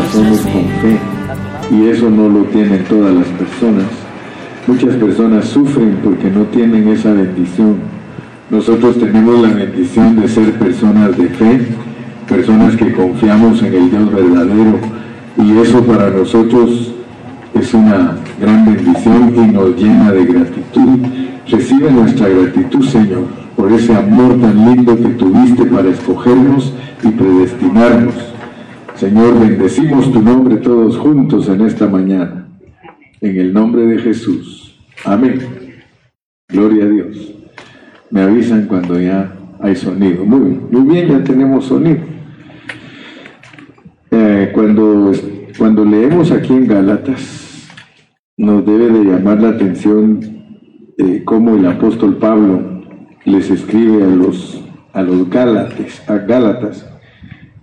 corazones con fe y eso no lo tienen todas las personas. Muchas personas sufren porque no tienen esa bendición. Nosotros tenemos la bendición de ser personas de fe, personas que confiamos en el Dios verdadero y eso para nosotros es una gran bendición y nos llena de gratitud. Recibe nuestra gratitud, Señor, por ese amor tan lindo que tuviste para escogernos y predestinarnos. Señor, bendecimos tu nombre todos juntos en esta mañana. En el nombre de Jesús. Amén. Gloria a Dios. Me avisan cuando ya hay sonido. Muy bien, muy bien ya tenemos sonido. Eh, cuando, cuando leemos aquí en Gálatas, nos debe de llamar la atención eh, cómo el apóstol Pablo les escribe a los, a los a Gálatas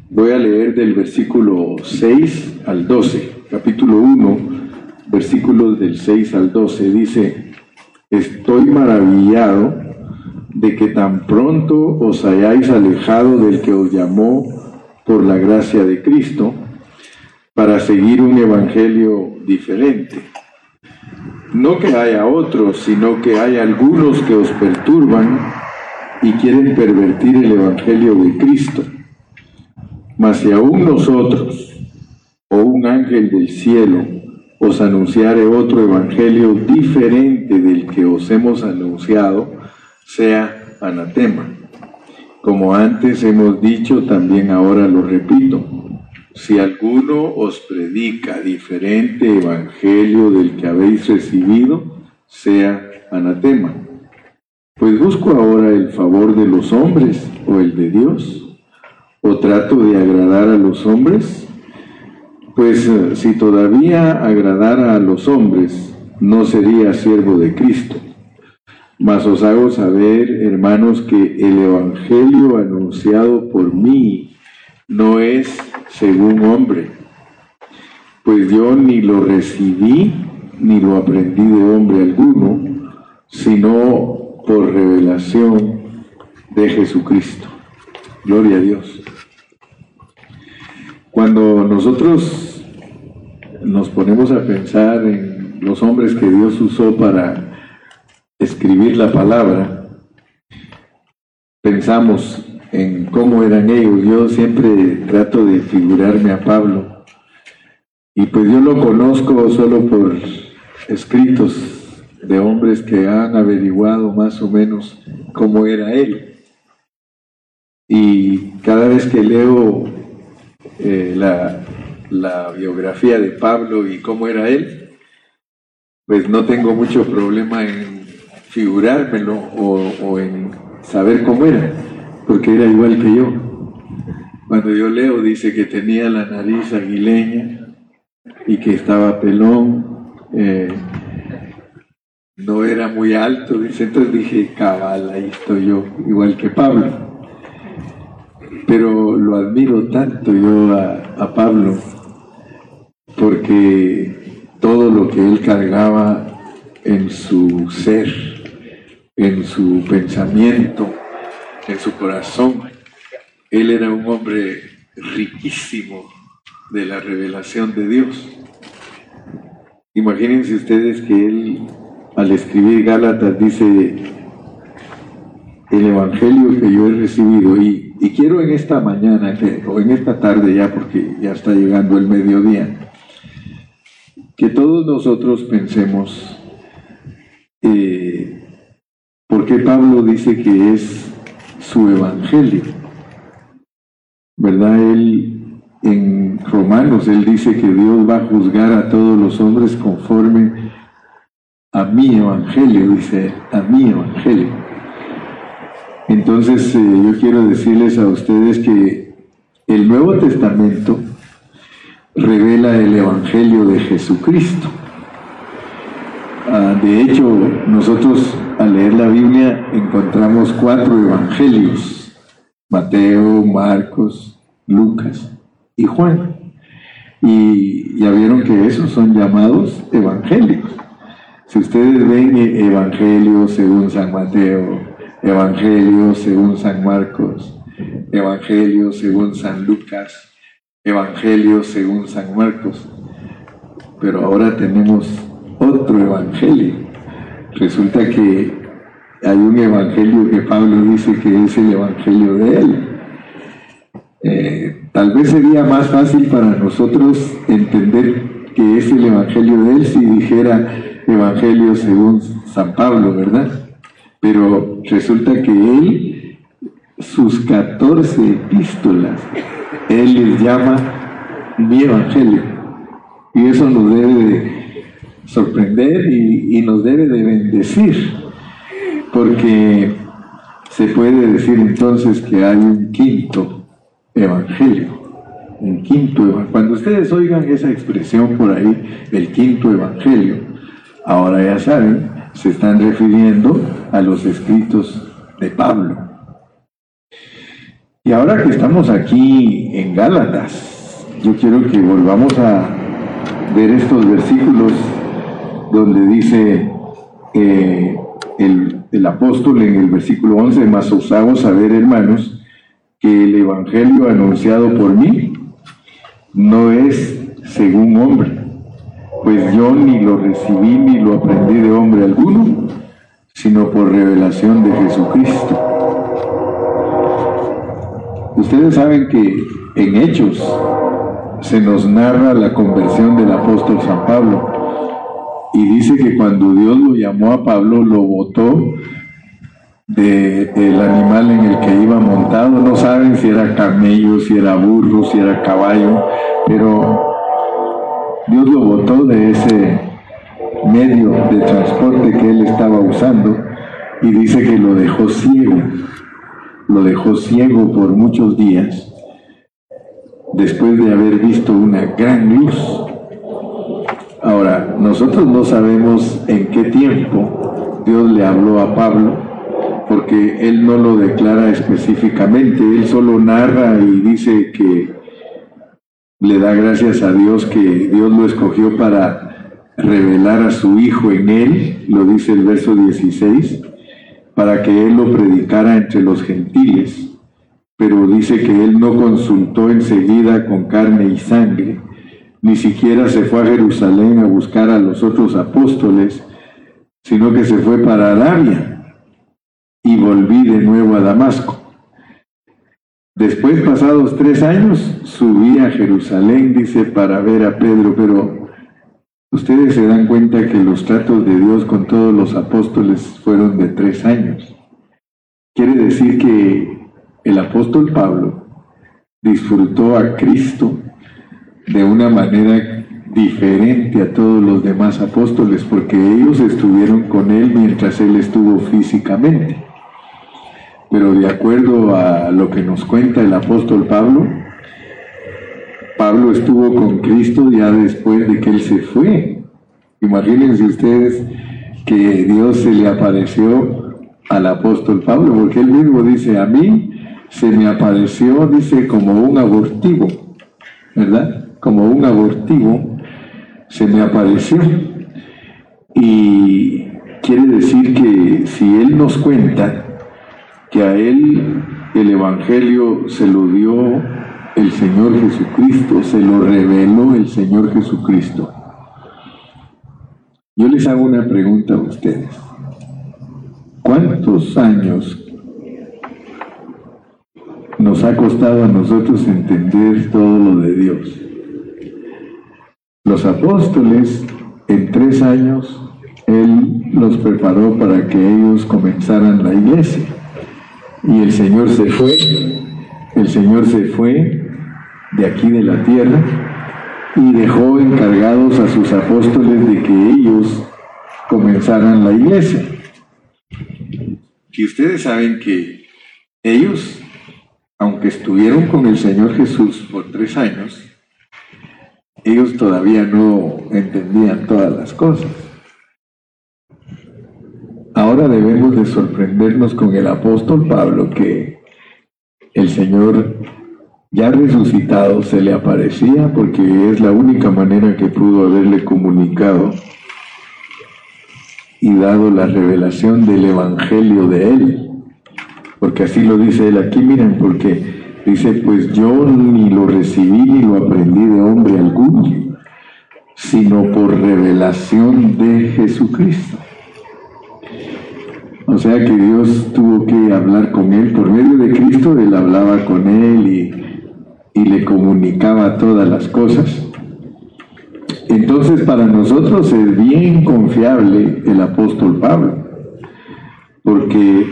Voy a leer del versículo 6 al 12, capítulo 1, versículos del 6 al 12. Dice, estoy maravillado de que tan pronto os hayáis alejado del que os llamó por la gracia de Cristo para seguir un evangelio diferente. No que haya otros, sino que hay algunos que os perturban y quieren pervertir el evangelio de Cristo. Mas si aún nosotros o un ángel del cielo os anunciare otro evangelio diferente del que os hemos anunciado, sea anatema. Como antes hemos dicho, también ahora lo repito. Si alguno os predica diferente evangelio del que habéis recibido, sea anatema. Pues busco ahora el favor de los hombres o el de Dios o trato de agradar a los hombres? Pues eh, si todavía agradara a los hombres, no sería siervo de Cristo. Mas os hago saber, hermanos, que el Evangelio anunciado por mí no es según hombre, pues yo ni lo recibí ni lo aprendí de hombre alguno, sino por revelación de Jesucristo. Gloria a Dios. Cuando nosotros nos ponemos a pensar en los hombres que Dios usó para escribir la palabra, pensamos en cómo eran ellos. Yo siempre trato de figurarme a Pablo. Y pues yo lo conozco solo por escritos de hombres que han averiguado más o menos cómo era él. Y cada vez que leo eh, la, biografía de Pablo y cómo era él, pues no tengo mucho problema en figurármelo o, en saber cómo era, porque era igual que yo. Cuando yo leo dice que tenía la nariz aguileña y que estaba pelón, eh, no era muy alto, dice, entonces dije, cabal, ahí estoy yo, igual que Pablo pero lo admiro tanto yo a, Pablo porque todo lo que él cargaba en su ser, en su pensamiento, en su corazón, él era un hombre riquísimo de la revelación de Dios. Imagínense ustedes que él al escribir Gálatas dice, el Evangelio que yo he recibido y y quiero en esta mañana, o en esta tarde ya, porque ya está llegando el mediodía, que todos nosotros pensemos eh, por qué Pablo dice que es su evangelio. ¿Verdad? Él en Romanos, él dice que Dios va a juzgar a todos los hombres conforme a mi evangelio, dice, a mi evangelio. Entonces eh, yo quiero decirles a ustedes que el Nuevo Testamento revela el Evangelio de Jesucristo. Ah, de hecho, nosotros al leer la Biblia encontramos cuatro evangelios, Mateo, Marcos, Lucas y Juan. Y ya vieron que esos son llamados evangelios. Si ustedes ven Evangelio según San Mateo, Evangelio según San Marcos, Evangelio según San Lucas, Evangelio según San Marcos, pero ahora tenemos otro Evangelio. Resulta que hay un Evangelio que Pablo dice que es el Evangelio de él. Eh, tal vez sería más fácil para nosotros entender que es el Evangelio de él si dijera Evangelio según San Pablo, ¿verdad? Pero resulta que él, sus 14 epístolas, él les llama mi Evangelio. Y eso nos debe de sorprender y, y nos debe de bendecir, porque se puede decir entonces que hay un quinto Evangelio un quinto evangelio. Cuando ustedes oigan esa expresión por ahí, el quinto evangelio, ahora ya saben, se están refiriendo a los escritos de Pablo. Y ahora que estamos aquí en Gálatas, yo quiero que volvamos a ver estos versículos donde dice eh, el, el, apóstol en el versículo 11, más os hago saber, hermanos, que el evangelio anunciado por mí no es según hombre, pues yo ni lo recibí ni lo aprendí de hombre alguno, sino por revelación de Jesucristo. Ustedes saben que en Hechos se nos narra la conversión del apóstol San Pablo y dice que cuando Dios lo llamó a Pablo lo votó del animal en el que iba montado. No saben si era camello, si era burro, si era caballo, pero Dios lo botó de ese medio de transporte que él estaba usando y dice que lo dejó ciego. Lo dejó ciego por muchos días después de haber visto una gran luz. Ahora, nosotros no sabemos en qué tiempo Dios le habló a Pablo porque él no lo declara específicamente, él solo narra y dice que le da gracias a Dios que Dios lo escogió para revelar a su Hijo en él, lo dice el verso 16, para que él lo predicara entre los gentiles, pero dice que él no consultó enseguida con carne y sangre, ni siquiera se fue a Jerusalén a buscar a los otros apóstoles, sino que se fue para Arabia y volví de nuevo a Damasco. Después, pasados tres años, subí a Jerusalén, dice, para ver a Pedro, pero ustedes se dan cuenta que los tratos de Dios con todos los apóstoles fueron de tres años. Quiere decir que el apóstol Pablo disfrutó a Cristo de una manera diferente a todos los demás apóstoles, porque ellos estuvieron con él mientras él estuvo físicamente. Pero de acuerdo a lo que nos cuenta el apóstol Pablo, Pablo estuvo con Cristo ya después de que él se fue. Imagínense ustedes que Dios se le apareció al apóstol Pablo, porque él mismo dice, a mí se me apareció, dice, como un abortivo, ¿verdad? Como un abortivo se me apareció. Y quiere decir que si él nos cuenta que a él el Evangelio se lo dio el Señor Jesucristo, se lo reveló el Señor Jesucristo. Yo les hago una pregunta a ustedes. ¿Cuántos años nos ha costado a nosotros entender todo lo de Dios? Los apóstoles, en tres años, Él los preparó para que ellos comenzaran la iglesia. Y el Señor se fue, el Señor se fue de aquí de la tierra y dejó encargados a sus apóstoles de que ellos comenzaran la iglesia. Que ustedes saben que ellos, aunque estuvieron con el Señor Jesús por tres años, ellos todavía no entendían todas las cosas. Ahora debemos de sorprendernos con el apóstol Pablo que el Señor ya resucitado se le aparecía porque es la única manera que pudo haberle comunicado y dado la revelación del Evangelio de él. Porque así lo dice él aquí, miren, porque Dice, pues yo ni lo recibí ni lo aprendí de hombre alguno, sino por revelación de Jesucristo. O sea que Dios tuvo que hablar con él por medio de Cristo, él hablaba con él y, y le comunicaba todas las cosas. Entonces para nosotros es bien confiable el apóstol Pablo, porque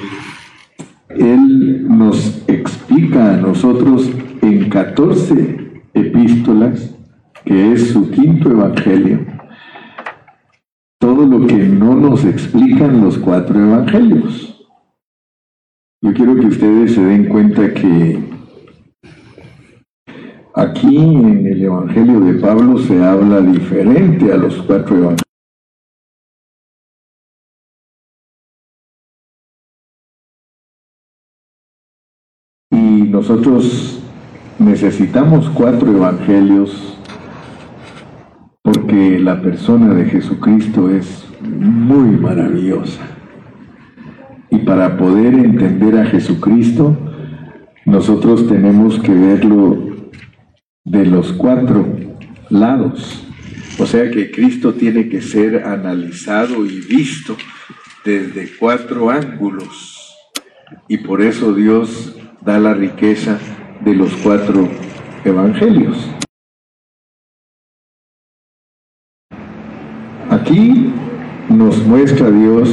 él nos explica a nosotros en 14 epístolas, que es su quinto evangelio, todo lo que no nos explican los cuatro evangelios. Yo quiero que ustedes se den cuenta que aquí en el Evangelio de Pablo se habla diferente a los cuatro evangelios. nosotros necesitamos cuatro evangelios la persona de Jesucristo es muy maravillosa. Y para poder entender a Jesucristo, nosotros tenemos que verlo de los cuatro lados. O sea que Cristo tiene que ser analizado y visto desde cuatro ángulos. Y por eso Dios da la riqueza de los cuatro evangelios. Aquí nos muestra Dios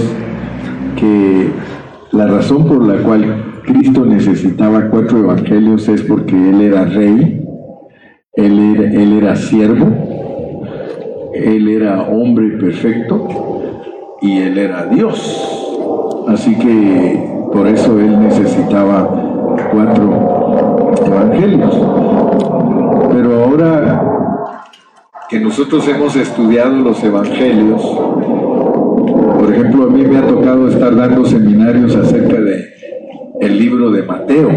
que la razón por la cual Cristo necesitaba cuatro evangelios es porque Él era rey, Él era, él era siervo, Él era hombre perfecto y Él era Dios. Así que por eso Él necesitaba cuatro evangelios. Pero ahora que nosotros hemos estudiado los evangelios, por ejemplo, a mí me ha tocado estar dando seminarios acerca de el libro de Mateo.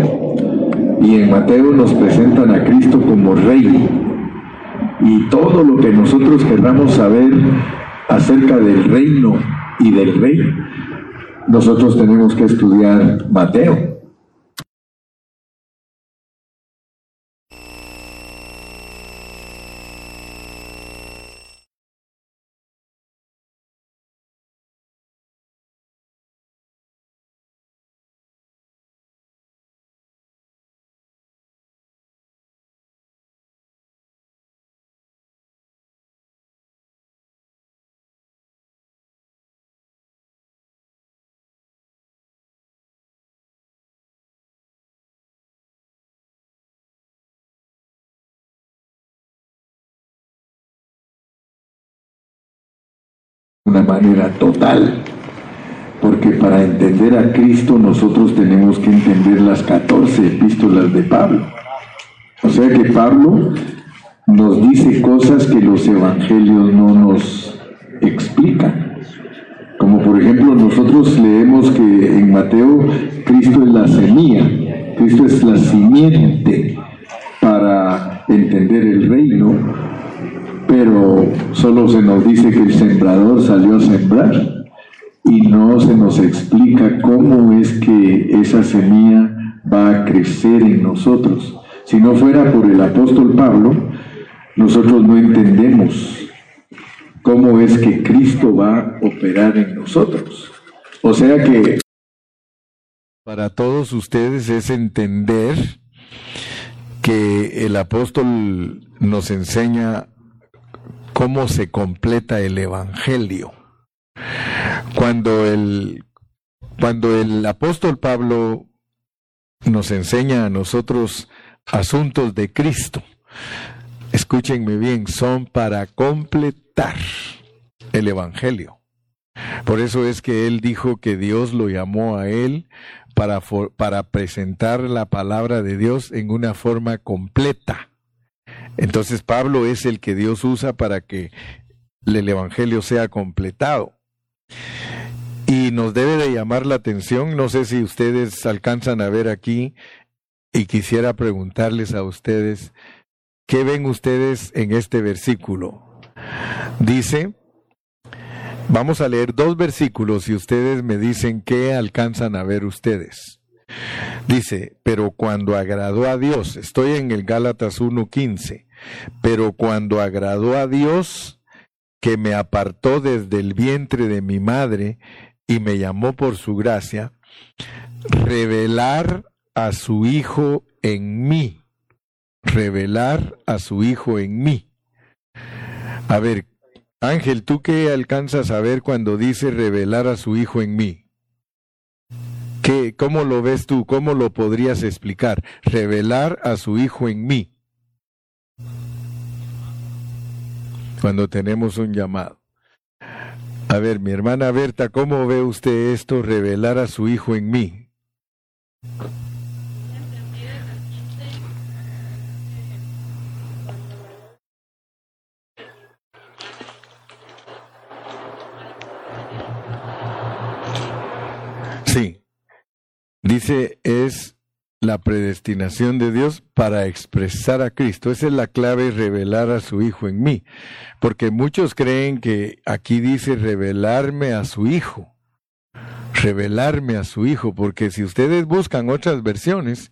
Y en Mateo nos presentan a Cristo como rey. Y todo lo que nosotros queramos saber acerca del reino y del rey, nosotros tenemos que estudiar Mateo. Una manera total. Porque para entender a Cristo nosotros tenemos que entender las 14 epístolas de Pablo. O sea que Pablo nos dice cosas que los evangelios no nos explican. Como por ejemplo nosotros leemos que en Mateo Cristo es la semilla, Cristo es la simiente para entender el reino, pero solo se nos dice que el sembrador salió a sembrar y no se nos explica cómo es que esa semilla va a crecer en nosotros. Si no fuera por el apóstol Pablo, nosotros no entendemos cómo es que Cristo va a operar en nosotros. O sea que para todos ustedes es entender que el apóstol nos enseña cómo se completa el Evangelio. Cuando el, cuando el apóstol Pablo nos enseña a nosotros asuntos de Cristo, escúchenme bien, son para completar el Evangelio. Por eso es que él dijo que Dios lo llamó a él para, para presentar la palabra de Dios en una forma completa. Entonces Pablo es el que Dios usa para que el Evangelio sea completado. Y nos debe de llamar la atención, no sé si ustedes alcanzan a ver aquí, y quisiera preguntarles a ustedes, ¿qué ven ustedes en este versículo? Dice, vamos a leer dos versículos y ustedes me dicen qué alcanzan a ver ustedes. Dice, pero cuando agradó a Dios, estoy en el Gálatas 1.15, pero cuando agradó a Dios, que me apartó desde el vientre de mi madre y me llamó por su gracia, revelar a su Hijo en mí, revelar a su Hijo en mí. A ver, Ángel, ¿tú qué alcanzas a ver cuando dice revelar a su Hijo en mí? ¿Qué, ¿Cómo lo ves tú? ¿Cómo lo podrías explicar? Revelar a su Hijo en mí. Cuando tenemos un llamado. A ver, mi hermana Berta, ¿cómo ve usted esto, revelar a su Hijo en mí? Sí, dice es la predestinación de Dios para expresar a Cristo. Esa es la clave, revelar a su Hijo en mí. Porque muchos creen que aquí dice revelarme a su Hijo. Revelarme a su Hijo. Porque si ustedes buscan otras versiones,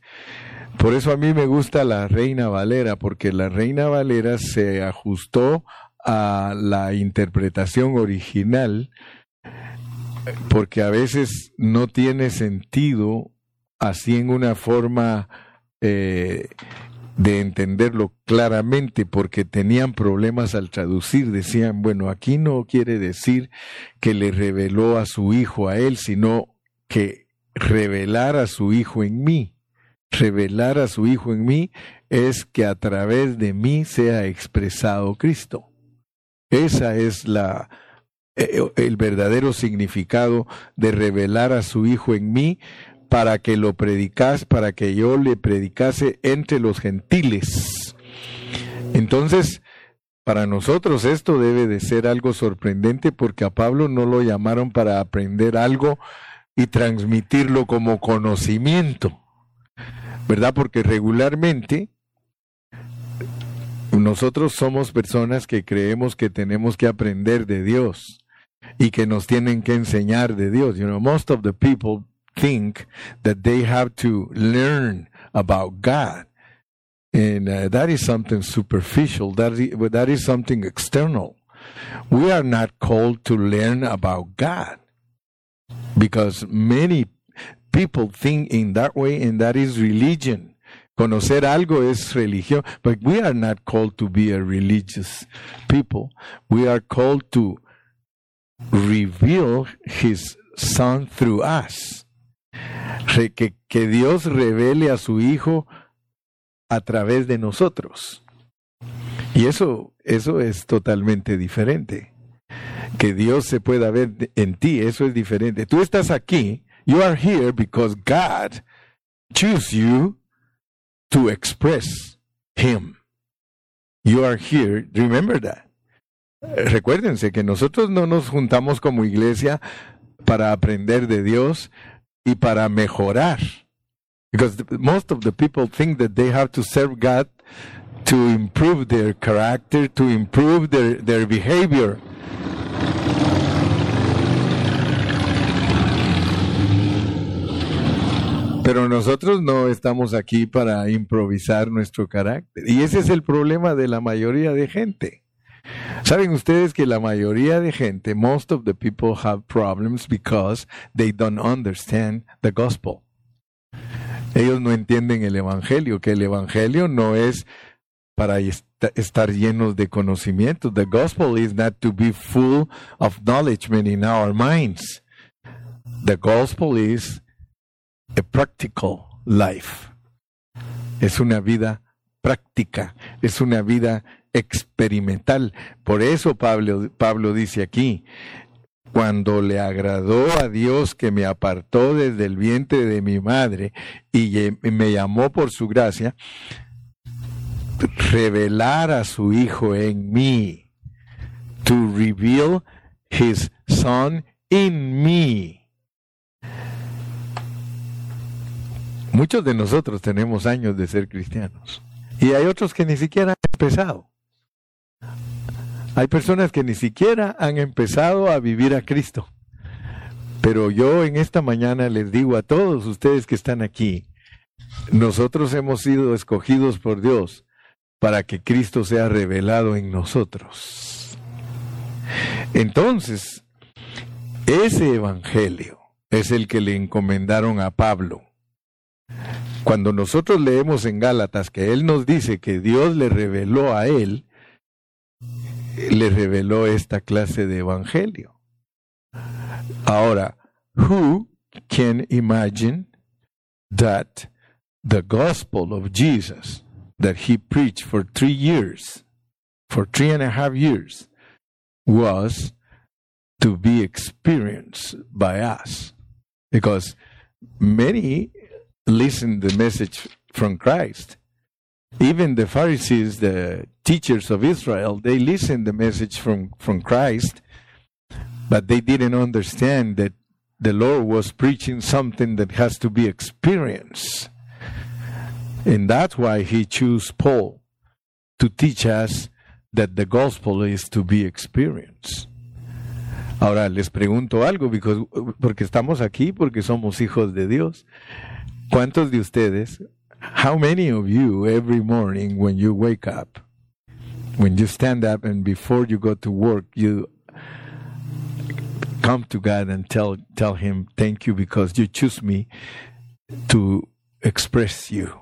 por eso a mí me gusta la Reina Valera, porque la Reina Valera se ajustó a la interpretación original porque a veces no tiene sentido así en una forma eh, de entenderlo claramente porque tenían problemas al traducir. Decían, bueno, aquí no quiere decir que le reveló a su hijo a él, sino que revelar a su hijo en mí. Revelar a su hijo en mí es que a través de mí sea expresado Cristo. Esa es la, el verdadero significado de revelar a su Hijo en mí para que lo predicas, para que yo le predicase entre los gentiles. Entonces, para nosotros esto debe de ser algo sorprendente porque a Pablo no lo llamaron para aprender algo y transmitirlo como conocimiento, ¿verdad? Porque regularmente nosotros somos personas que creemos que tenemos que aprender de Dios y que nos tienen que enseñar de Dios. You know, most of the people think that they have to learn about God. And uh, that is something superficial. That is, that is something external. We are not called to learn about God because many people think in that way, and that is religion. Conocer algo es religión, but we are not called to be a religious people. We are called to reveal his son through us. que, que Dios revele a su hijo a través de nosotros. Y eso, eso es totalmente diferente. Que Dios se pueda ver en ti, eso es diferente. Tú estás aquí, you are here because God choose you to express Him. You are here, remember that. Recuérdense que nosotros no nos juntamos como iglesia para aprender de Dios y para mejorar. Because most of the people think that they have to serve God to improve their character, to improve their, their behavior. Pero nosotros no estamos aquí para improvisar nuestro carácter. Y ese es el problema de la mayoría de gente. Saben ustedes que la mayoría de gente, most of the people have problems because they don't understand the gospel. Ellos no entienden el evangelio, que el evangelio no es para estar llenos de conocimiento. The gospel is not to be full of knowledge in our minds. The gospel is a practical life. Es una vida práctica, es una vida experimental. Por eso Pablo, Pablo dice aquí, cuando le agradó a Dios que me apartó desde el vientre de mi madre y me llamó por su gracia, revelar a su Hijo en mí, to reveal his Son in me. Muchos de nosotros tenemos años de ser cristianos y hay otros que ni siquiera han empezado. Hay personas que ni siquiera han empezado a vivir a Cristo. Pero yo en esta mañana les digo a todos ustedes que están aquí, nosotros hemos sido escogidos por Dios para que Cristo sea revelado en nosotros. Entonces, ese evangelio es el que le encomendaron a Pablo. Cuando nosotros leemos en Gálatas que él nos dice que Dios le reveló a él, le reveló esta clase de evangelio. Ahora, who can imagine that the gospel of Jesus that he preached for three years, for three and a half years, was to be experienced by us. Because many listen the message from Christ. Even the Pharisees, the teachers of Israel, they listened the message from, from Christ, but they didn't understand that the Lord was preaching something that has to be experienced. And that's why he chose Paul to teach us that the gospel is to be experienced. Ahora les pregunto algo, because, porque estamos aquí, porque somos hijos de Dios. ¿Cuántos de ustedes, how many of you every morning when you wake up, when you stand up and before you go to work, you come to God and tell tell him thank you because you choose me to express you.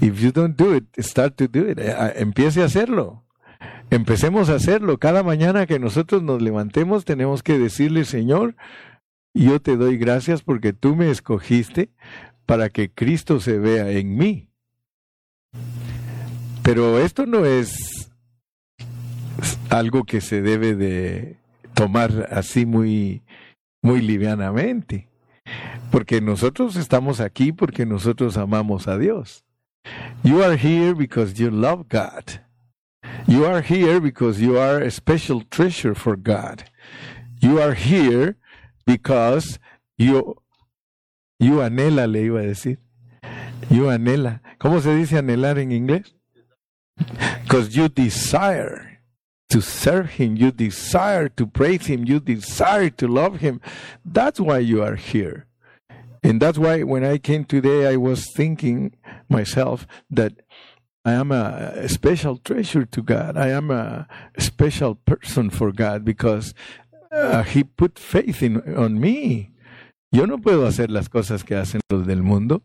If you don't do it, start to do it. Eh, ah, empiece a hacerlo. Empecemos a hacerlo. Cada mañana que nosotros nos levantemos tenemos que decirle, Señor, yo te doy gracias porque tú me escogiste para que Cristo se vea en mí. Pero esto no es algo que se debe de tomar así muy, muy livianamente. Porque nosotros estamos aquí porque nosotros amamos a Dios. You are here because you love God. You are here because you are a special treasure for God. You are here because you, you anhela, le iba a decir. You anhela. ¿Cómo se dice anhelar en inglés? Because you desire to serve Him, you desire to praise Him, you desire to love Him. That's why you are here. And that's why when I came today, I was thinking myself that I am a, special treasure to God. I am a special person for God because uh, He put faith in, on me. Yo no puedo hacer las cosas que hacen los del mundo.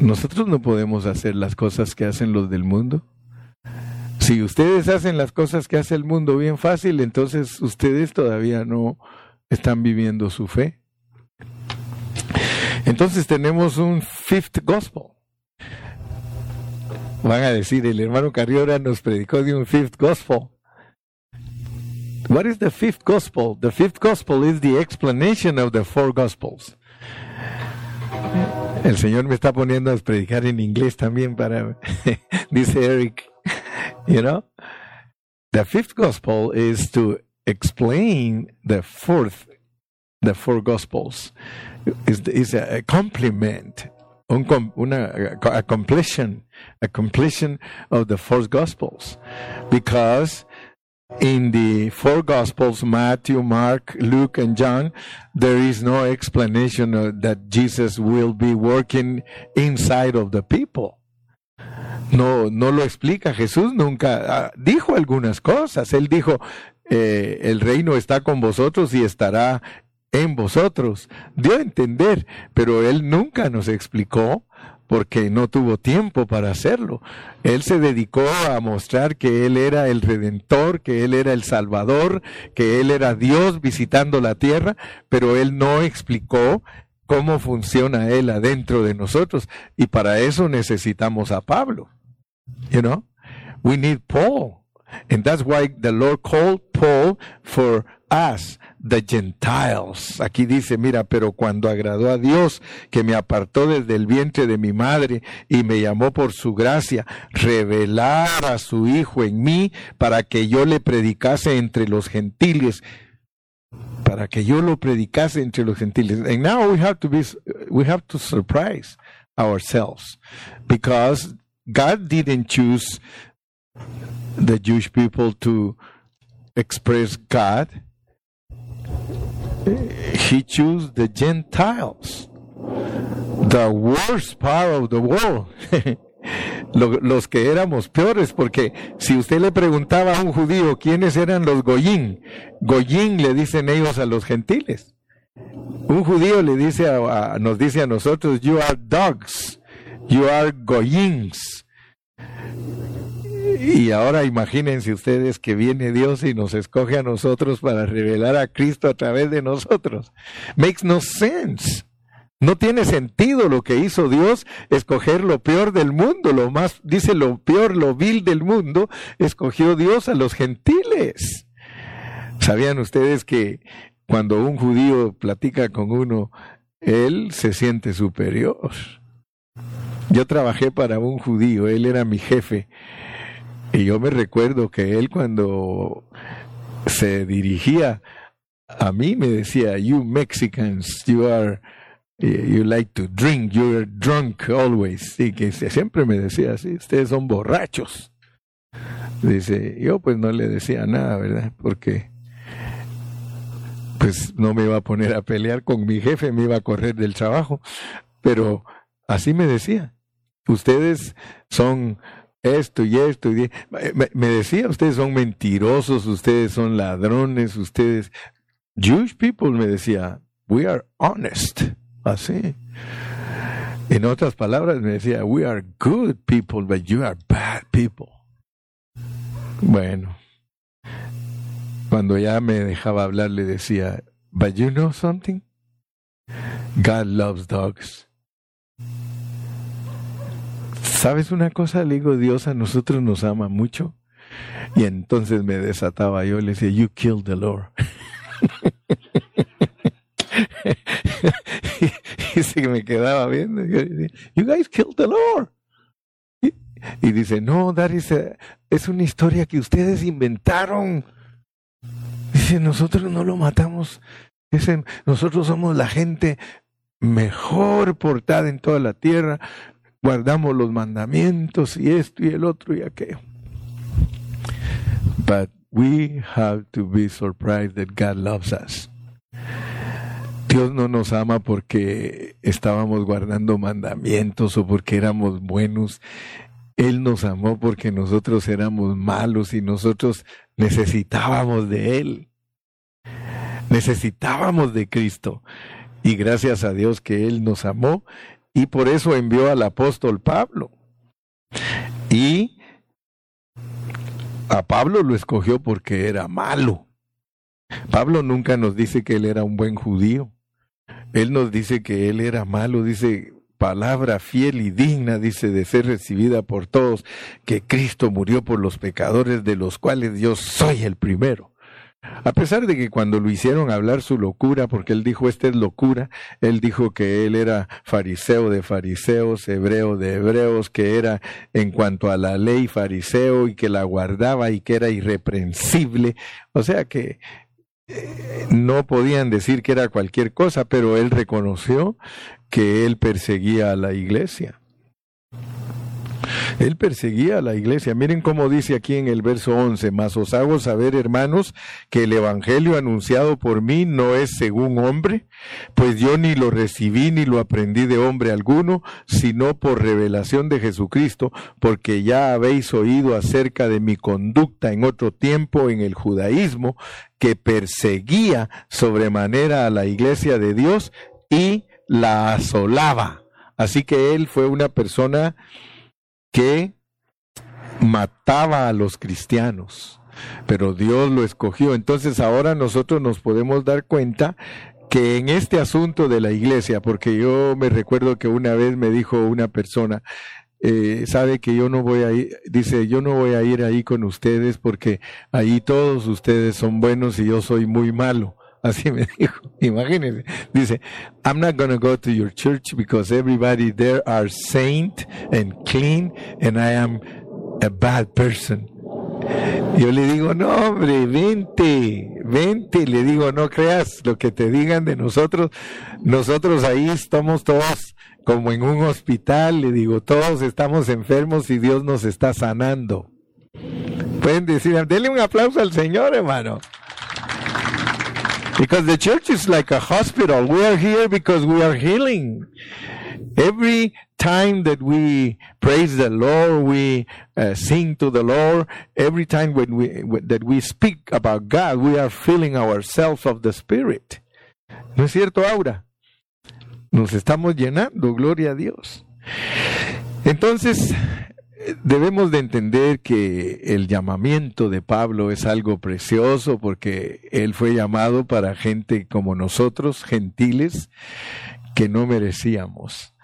Nosotros no podemos hacer las cosas que hacen los del mundo. Si ustedes hacen las cosas que hace el mundo bien fácil, entonces ustedes todavía no están viviendo su fe. Entonces tenemos un fifth gospel. Van a decir, el hermano Carriora nos predicó de un fifth gospel. What is the fifth gospel? The fifth gospel is the explanation of the four gospels. El Señor me está poniendo a predicar en inglés también para, dice Eric, you know? The fifth gospel is to explain the fourth the four Gospels is, is a, complement, un, una, a completion, a completion of the four Gospels. Because in the four Gospels, Matthew, Mark, Luke, and John, there is no explanation that Jesus will be working inside of the people. No, no lo explica Jesús, nunca ah, dijo algunas cosas. Él dijo, eh, el reino está con vosotros y estará en vosotros. Dio a entender, pero él nunca nos explicó porque no tuvo tiempo para hacerlo. Él se dedicó a mostrar que Él era el Redentor, que Él era el Salvador, que Él era Dios visitando la tierra, pero Él no explicó cómo funciona Él adentro de nosotros. Y para eso necesitamos a Pablo. You know? We need Paul. And that's why the Lord called Paul for us the Gentiles. Aquí dice, mira, pero cuando agradó a Dios, que me apartó desde el vientre de mi madre y me llamó por su gracia, revelar a su Hijo en mí para que yo le predicase entre los gentiles para que yo lo predicase entre los gentiles. And now we have to be, we have to surprise ourselves because God didn't choose the Jewish people to express God. He chose the Gentiles. the worst part of the world. los que éramos peores, porque si usted le preguntaba a un judío quiénes eran los goyín, goyín le dicen ellos a los gentiles. Un judío le dice a, nos dice a nosotros, you are dogs, you are goyins. Y ahora imagínense ustedes que viene Dios y nos escoge a nosotros para revelar a Cristo a través de nosotros. Makes no sense. No tiene sentido lo que hizo Dios, escoger lo peor del mundo, lo más, dice lo peor, lo vil del mundo, escogió Dios a los gentiles. ¿Sabían ustedes que cuando un judío platica con uno, él se siente superior? Yo trabajé para un judío, él era mi jefe, y yo me recuerdo que él cuando se dirigía a mí me decía, you Mexicans, you are You like to drink, you're drunk always. Y que siempre me decía así, ustedes son borrachos. Dice, yo pues no le decía nada, ¿verdad? Porque pues no me iba a poner a pelear con mi jefe, me iba a correr del trabajo. Pero así me decía, ustedes son esto y esto. Y me, me decía, ustedes son mentirosos, ustedes son ladrones, ustedes... Jewish people me decía, we are honest. Así. En otras palabras me decía, we are good people, but you are bad people. Bueno, cuando ya me dejaba hablar le decía, but you know something? God loves dogs. ¿Sabes una cosa? Le digo, Dios a nosotros nos ama mucho. Y entonces me desataba yo, le decía, you killed the Lord. dice que me quedaba viendo. You guys killed the Lord. Y, dice, no, that es una historia que ustedes inventaron. Dice, nosotros no lo matamos. Dice, nosotros somos la gente mejor portada en toda la tierra. Guardamos los mandamientos y esto y el otro y aquello. But we have to be surprised that God loves us. Dios no nos ama porque estábamos guardando mandamientos o porque éramos buenos. Él nos amó porque nosotros éramos malos y nosotros necesitábamos de Él. Necesitábamos de Cristo. Y gracias a Dios que Él nos amó y por eso envió al apóstol Pablo. Y a Pablo lo escogió porque era malo. Pablo nunca nos dice que él era un buen judío. Él nos dice que Él era malo, dice palabra fiel y digna, dice, de ser recibida por todos, que Cristo murió por los pecadores, de los cuales yo soy el primero. A pesar de que cuando lo hicieron hablar su locura, porque él dijo, esta es locura, él dijo que él era fariseo de fariseos, hebreo de hebreos, que era en cuanto a la ley fariseo y que la guardaba y que era irreprensible. O sea que no podían decir que era cualquier cosa, pero él reconoció que él perseguía a la iglesia. Él perseguía a la iglesia. Miren cómo dice aquí en el verso 11, mas os hago saber, hermanos, que el Evangelio anunciado por mí no es según hombre, pues yo ni lo recibí ni lo aprendí de hombre alguno, sino por revelación de Jesucristo, porque ya habéis oído acerca de mi conducta en otro tiempo en el judaísmo, que perseguía sobremanera a la iglesia de Dios y la asolaba. Así que él fue una persona que mataba a los cristianos, pero Dios lo escogió. Entonces ahora nosotros nos podemos dar cuenta que en este asunto de la iglesia, porque yo me recuerdo que una vez me dijo una persona, eh, sabe que yo no voy a ir, dice, yo no voy a ir ahí con ustedes porque ahí todos ustedes son buenos y yo soy muy malo. Así me dijo, imagínense. Dice, I'm not going to go to your church because everybody there are saint and clean and I am a bad person. Yo le digo, no hombre, vente, vente. Le digo, no creas lo que te digan de nosotros. Nosotros ahí estamos todos como en un hospital. Le digo, todos estamos enfermos y Dios nos está sanando. Pueden decir, denle un aplauso al Señor, hermano. Because the church is like a hospital. We are here because we are healing. Every time that we praise the Lord, we uh, sing to the Lord. Every time when we that we speak about God, we are filling ourselves of the Spirit. ¿No es cierto, Aura? Nos estamos llenando, gloria a Dios. Entonces, debemos de entender que el llamamiento de Pablo es algo precioso porque él fue llamado para gente como nosotros, gentiles, que no merecíamos.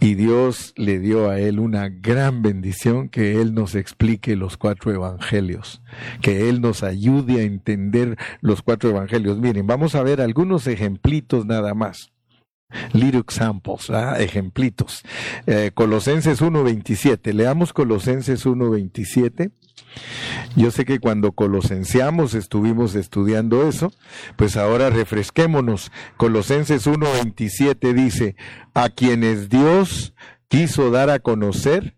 Y Dios le dio a él una gran bendición que él nos explique los cuatro evangelios, que él nos ayude a entender los cuatro evangelios. Miren, vamos a ver algunos ejemplitos nada más. Little examples, ejemplitos. Eh, Colosenses 1.27. Leamos Colosenses 1.27. Yo sé que cuando colosenciamos estuvimos estudiando eso, pues ahora refresquémonos. Colosenses 1.27 dice, a quienes Dios quiso dar a conocer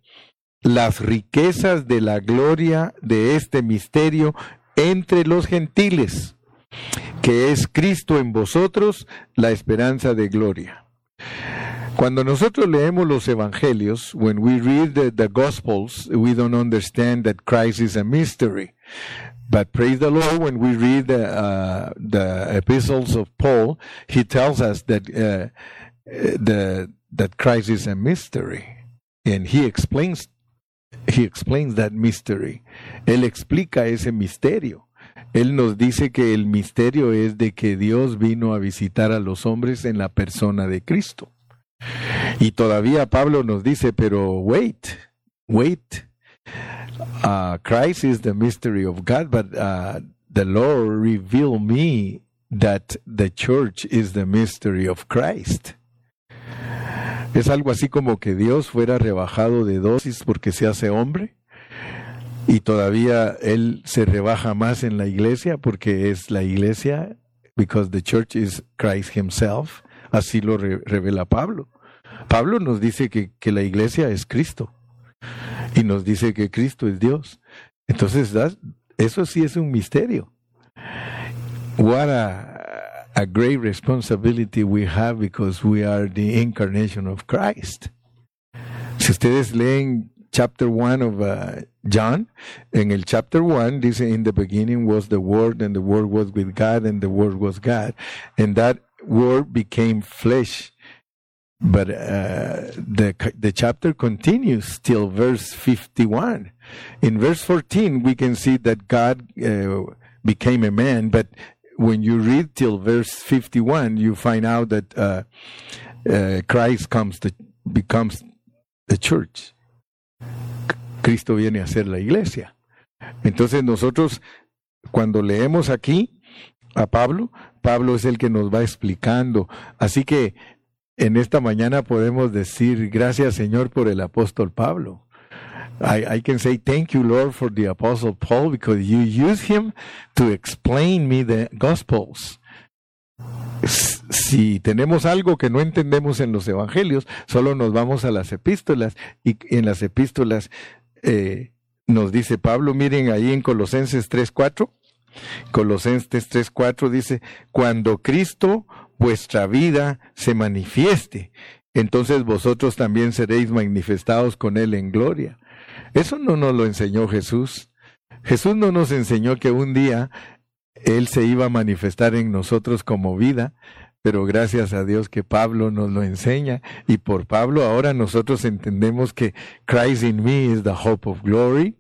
las riquezas de la gloria de este misterio entre los gentiles que es Cristo en vosotros, la esperanza de gloria. Cuando nosotros leemos los evangelios, when we read the, Gospels, we don't understand that Christ is a mystery. But praise the Lord, when we read the, uh, epistles of Paul, he tells us that uh, that Christ is a mystery, and he explains he explains that mystery. Él explica ese misterio. Él nos dice que el misterio es de que Dios vino a visitar a los hombres en la persona de Cristo. Y todavía Pablo nos dice, pero wait, wait. Uh, Christ is the mystery of God, but uh, the Lord revealed me that the church is the mystery of Christ. Es algo así como que Dios fuera rebajado de dosis porque se hace hombre y todavía él se rebaja más en la iglesia porque es la iglesia, because the church is Christ himself, así lo revela Pablo. Pablo nos dice que, que, la iglesia es Cristo y nos dice que Cristo es Dios. Entonces, eso sí es un misterio. What a, a great responsibility we have because we are the incarnation of Christ. Si ustedes leen chapter 1 of uh, John, en el chapter 1 dice, in the beginning was the Word, and the Word was with God, and the Word was God. And that Word became flesh. But uh, the, the chapter continues till verse 51. In verse 14, we can see that God uh, became a man, but when you read till verse 51, you find out that uh, uh, Christ comes to, becomes the church. Cristo viene a ser la iglesia. Entonces nosotros, cuando leemos aquí a Pablo, Pablo es el que nos va explicando. Así que en esta mañana podemos decir gracias Señor por el apóstol Pablo. I, can say thank you, Lord, for the Apostle Paul because you use him to explain me the Gospels. Si tenemos algo que no entendemos en los evangelios, solo nos vamos a las epístolas y en las epístolas eh, nos dice Pablo, miren ahí en Colosenses 3.4, Colosenses 3.4 dice, cuando Cristo vuestra vida se manifieste, entonces vosotros también seréis manifestados con Él en gloria. Eso no nos lo enseñó Jesús. Jesús no nos enseñó que un día Él se iba a manifestar en nosotros como vida, pero gracias a Dios que Pablo nos lo enseña y por Pablo ahora nosotros entendemos que Christ in me is the hope of glory.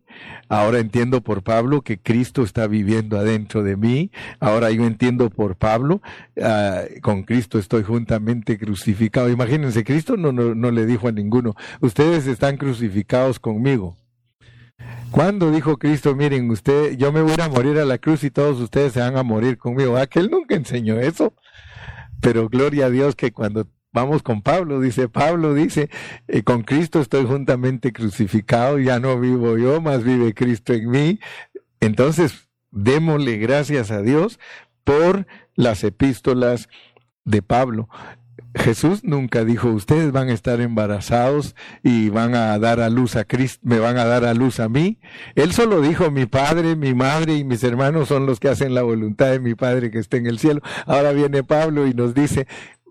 Ahora entiendo por Pablo que Cristo está viviendo adentro de mí. Ahora yo entiendo por Pablo, uh, con Cristo estoy juntamente crucificado. Imagínense, Cristo no, no, no le dijo a ninguno, ustedes están crucificados conmigo. ¿Cuándo dijo Cristo, miren, usted, yo me voy a morir a la cruz y todos ustedes se van a morir conmigo? Aquel nunca enseñó eso. Pero gloria a Dios que cuando vamos con Pablo, dice Pablo, dice, eh, con Cristo estoy juntamente crucificado, ya no vivo yo, más vive Cristo en mí. Entonces, démosle gracias a Dios por las epístolas de Pablo. Jesús nunca dijo, ustedes van a estar embarazados y van a dar a luz a Cristo, me van a dar a luz a mí. Él solo dijo, mi padre, mi madre y mis hermanos son los que hacen la voluntad de mi padre que está en el cielo. Ahora viene Pablo y nos dice,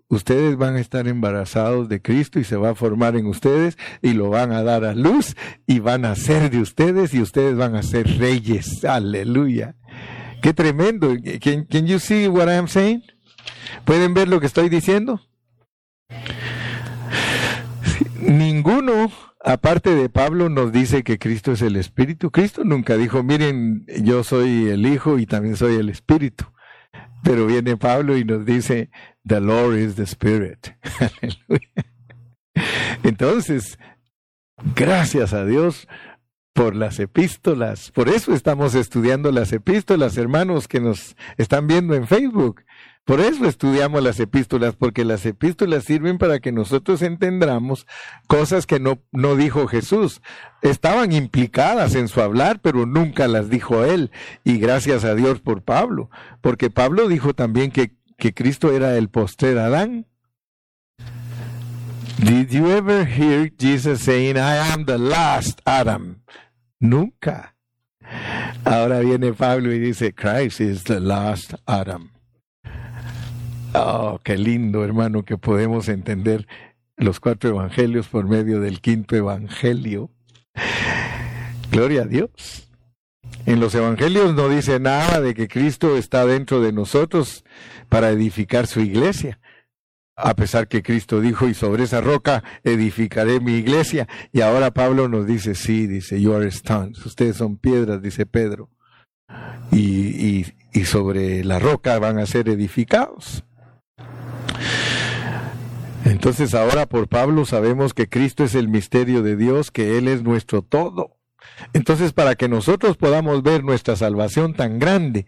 ustedes van a estar embarazados de Cristo y se va a formar en ustedes y lo van a dar a luz y van a ser de ustedes y ustedes van a ser reyes. Aleluya. Qué tremendo. Can, can you see what I am saying? ¿Pueden ver lo que estoy diciendo? Ninguno, aparte de Pablo, nos dice que Cristo es el Espíritu. Cristo nunca dijo, miren, yo soy el Hijo y también soy el Espíritu. Pero viene Pablo y nos dice, The Lord is the Spirit. Entonces, gracias a Dios por las epístolas. Por eso estamos estudiando las epístolas, hermanos que nos están viendo en Facebook. Por eso estudiamos las epístolas, porque las epístolas sirven para que nosotros entendamos cosas que no, no dijo Jesús. Estaban implicadas en su hablar, pero nunca las dijo él. Y gracias a Dios por Pablo, porque Pablo dijo también que, que Cristo era el postrer Adán. Did you ever hear Jesus saying, I am the last Adam? Nunca. Ahora viene Pablo y dice, Christ is the last Adam. Oh, qué lindo, hermano, que podemos entender los cuatro evangelios por medio del quinto evangelio. Gloria a Dios. En los evangelios no dice nada de que Cristo está dentro de nosotros para edificar su iglesia. A pesar que Cristo dijo, y sobre esa roca edificaré mi iglesia. Y ahora Pablo nos dice, sí, dice, you are stones. Ustedes son piedras, dice Pedro. Y, y, y sobre la roca van a ser edificados. Entonces ahora por Pablo sabemos que Cristo es el misterio de Dios, que Él es nuestro todo. Entonces para que nosotros podamos ver nuestra salvación tan grande,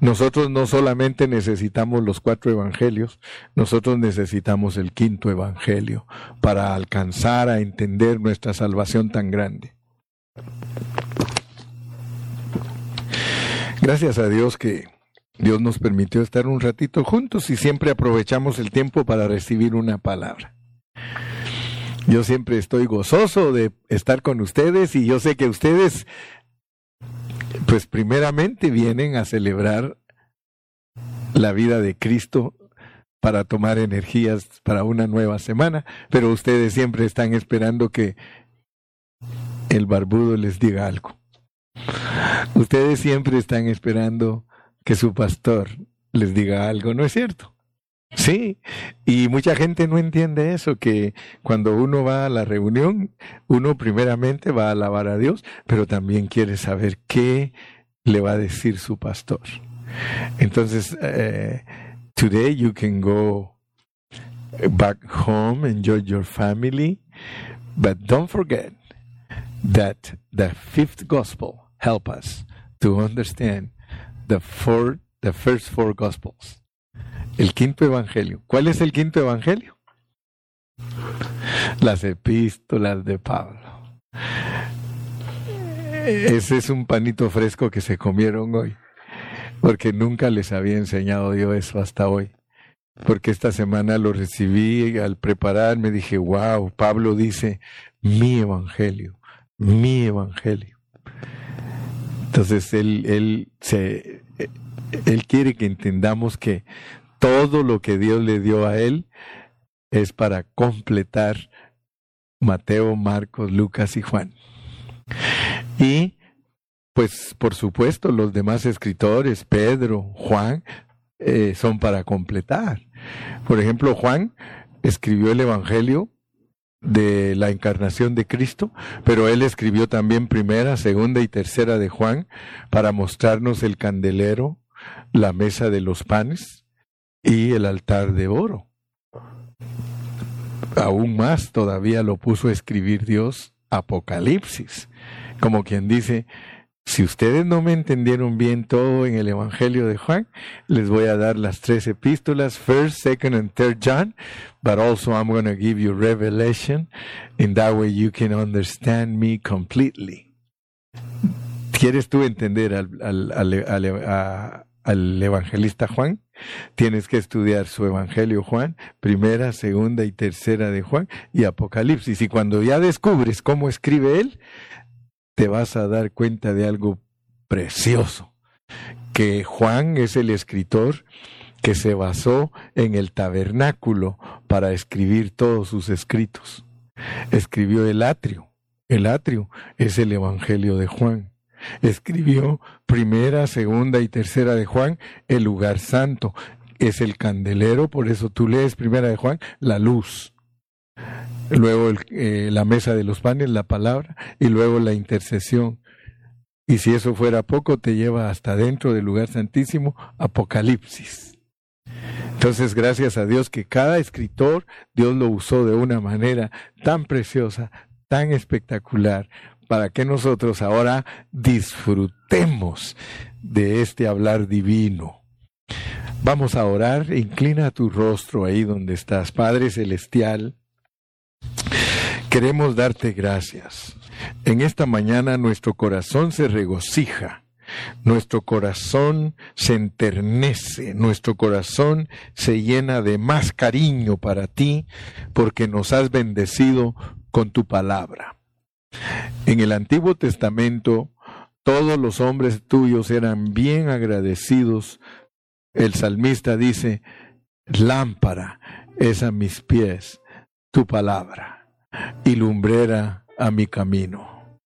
nosotros no solamente necesitamos los cuatro evangelios, nosotros necesitamos el quinto evangelio para alcanzar a entender nuestra salvación tan grande. Gracias a Dios que Dios nos permitió estar un ratito juntos y siempre aprovechamos el tiempo para recibir una palabra. Yo siempre estoy gozoso de estar con ustedes y yo sé que ustedes, pues primeramente vienen a celebrar la vida de Cristo para tomar energías para una nueva semana, pero ustedes siempre están esperando que el barbudo les diga algo. Ustedes siempre están esperando que su pastor les diga algo, ¿no es cierto? Sí, y mucha gente no entiende eso, que cuando uno va a la reunión, uno primeramente va a alabar a Dios, pero también quiere saber qué le va a decir su pastor. Entonces, uh, today you can go back home, enjoy your family, but don't forget that the fifth gospel help us to understand the four, the first four gospels. El quinto evangelio. ¿Cuál es el quinto evangelio? Las epístolas de Pablo. Ese es un panito fresco que se comieron hoy, porque nunca les había enseñado yo eso hasta hoy. Porque esta semana lo recibí al preparar, me dije, wow, Pablo dice, mi evangelio, mi evangelio. Entonces él, él, se, él quiere que entendamos que todo lo que Dios le dio a él es para completar Mateo, Marcos, Lucas y Juan. Y pues por supuesto los demás escritores, Pedro, Juan, eh, son para completar. Por ejemplo, Juan escribió el Evangelio de la encarnación de Cristo, pero él escribió también primera, segunda y tercera de Juan para mostrarnos el candelero, la mesa de los panes y el altar de oro. Aún más todavía lo puso a escribir Dios Apocalipsis, como quien dice, si ustedes no me entendieron bien todo en el Evangelio de Juan, les voy a dar las tres epístolas, First, Second, and Third John, but also I'm going to give you Revelation, in that way you can understand me completely. ¿Quieres tú entender al, al, al, al evangelista Juan? tienes que estudiar su Evangelio Juan, primera, segunda y tercera de Juan y Apocalipsis. Y cuando ya descubres cómo escribe él, te vas a dar cuenta de algo precioso, que Juan es el escritor que se basó en el tabernáculo para escribir todos sus escritos. Escribió el atrio. El atrio es el Evangelio de Juan. Escribió primera, segunda y tercera de Juan, el lugar santo. Es el candelero, por eso tú lees primera de Juan, la luz. Luego eh, la mesa de los panes, la palabra, y luego la intercesión. Y si eso fuera poco, te lleva hasta dentro del lugar santísimo, Apocalipsis. Entonces, gracias a Dios que cada escritor, Dios lo usó de una manera tan preciosa, tan espectacular, para que nosotros ahora disfrutemos de este hablar divino. Vamos a orar, inclina tu rostro ahí donde estás, Padre Celestial. Queremos darte gracias. En esta mañana nuestro corazón se regocija, nuestro corazón se enternece, nuestro corazón se llena de más cariño para ti porque nos has bendecido con tu palabra. En el Antiguo Testamento, todos los hombres tuyos eran bien agradecidos. El salmista dice, lámpara es a mis pies tu palabra y lumbrera a mi camino.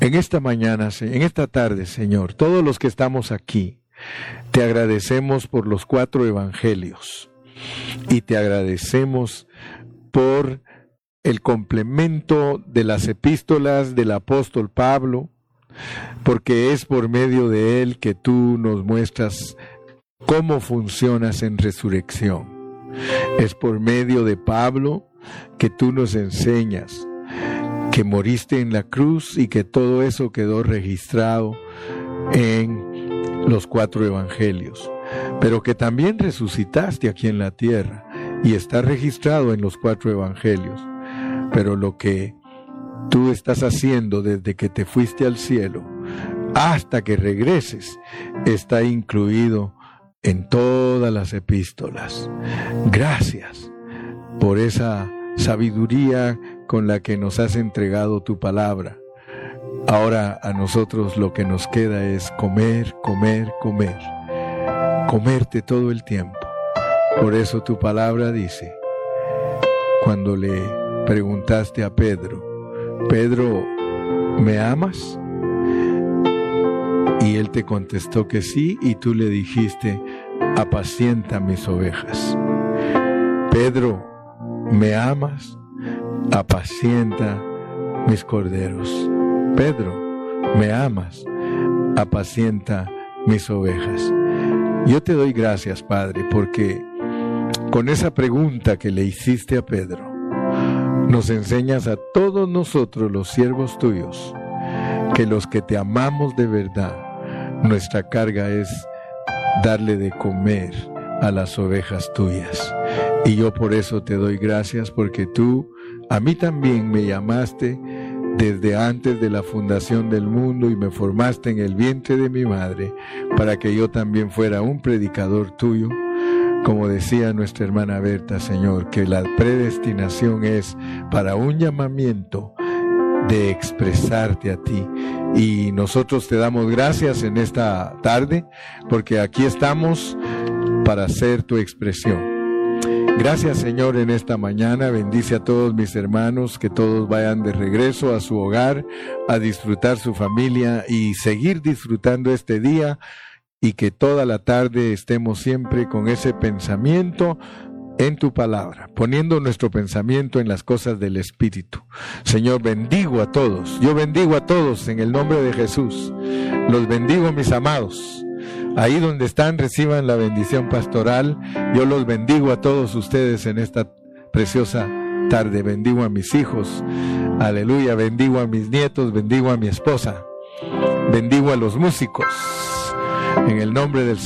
En esta mañana, en esta tarde, Señor, todos los que estamos aquí, te agradecemos por los cuatro evangelios y te agradecemos por el complemento de las epístolas del apóstol Pablo, porque es por medio de él que tú nos muestras cómo funcionas en resurrección. Es por medio de Pablo que tú nos enseñas que moriste en la cruz y que todo eso quedó registrado en los cuatro evangelios, pero que también resucitaste aquí en la tierra y está registrado en los cuatro evangelios pero lo que tú estás haciendo desde que te fuiste al cielo hasta que regreses está incluido en todas las epístolas. Gracias por esa sabiduría con la que nos has entregado tu palabra. Ahora a nosotros lo que nos queda es comer, comer, comer. Comerte todo el tiempo. Por eso tu palabra dice, cuando le preguntaste a Pedro, Pedro, ¿me amas? Y él te contestó que sí y tú le dijiste, apacienta mis ovejas. Pedro, ¿me amas? Apacienta mis corderos. Pedro, ¿me amas? Apacienta mis ovejas. Yo te doy gracias, Padre, porque con esa pregunta que le hiciste a Pedro, nos enseñas a todos nosotros, los siervos tuyos, que los que te amamos de verdad, nuestra carga es darle de comer a las ovejas tuyas. Y yo por eso te doy gracias porque tú a mí también me llamaste desde antes de la fundación del mundo y me formaste en el vientre de mi madre para que yo también fuera un predicador tuyo como decía nuestra hermana Berta, Señor, que la predestinación es para un llamamiento de expresarte a ti. Y nosotros te damos gracias en esta tarde porque aquí estamos para hacer tu expresión. Gracias Señor en esta mañana, bendice a todos mis hermanos, que todos vayan de regreso a su hogar, a disfrutar su familia y seguir disfrutando este día y que toda la tarde estemos siempre con ese pensamiento en tu palabra, poniendo nuestro pensamiento en las cosas del Espíritu. Señor, bendigo a todos. Yo bendigo a todos en el nombre de Jesús. Los bendigo, mis amados. Ahí donde están, reciban la bendición pastoral. Yo los bendigo a todos ustedes en esta preciosa tarde. Bendigo a mis hijos. Aleluya. Bendigo a mis nietos. Bendigo a mi esposa. Bendigo a los músicos. En el nombre del